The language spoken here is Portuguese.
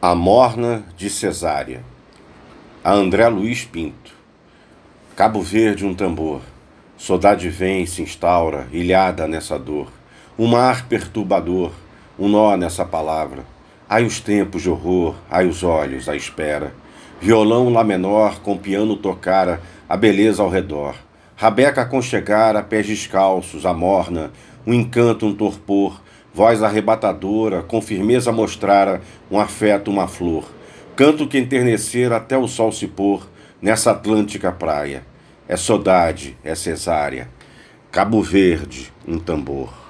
A Morna de Cesária, a André Luiz Pinto. Cabo Verde, um tambor. Saudade vem, se instaura, ilhada nessa dor. Um mar perturbador, um nó nessa palavra. Ai os tempos de horror, ai os olhos à espera. Violão lá menor, com piano tocara, a beleza ao redor. Rabeca aconchegara, pés descalços, a morna, um encanto, um torpor, voz arrebatadora, com firmeza mostrara um afeto, uma flor. Canto que enternecer até o sol se pôr nessa atlântica praia. É saudade, é cesárea. Cabo Verde, um tambor.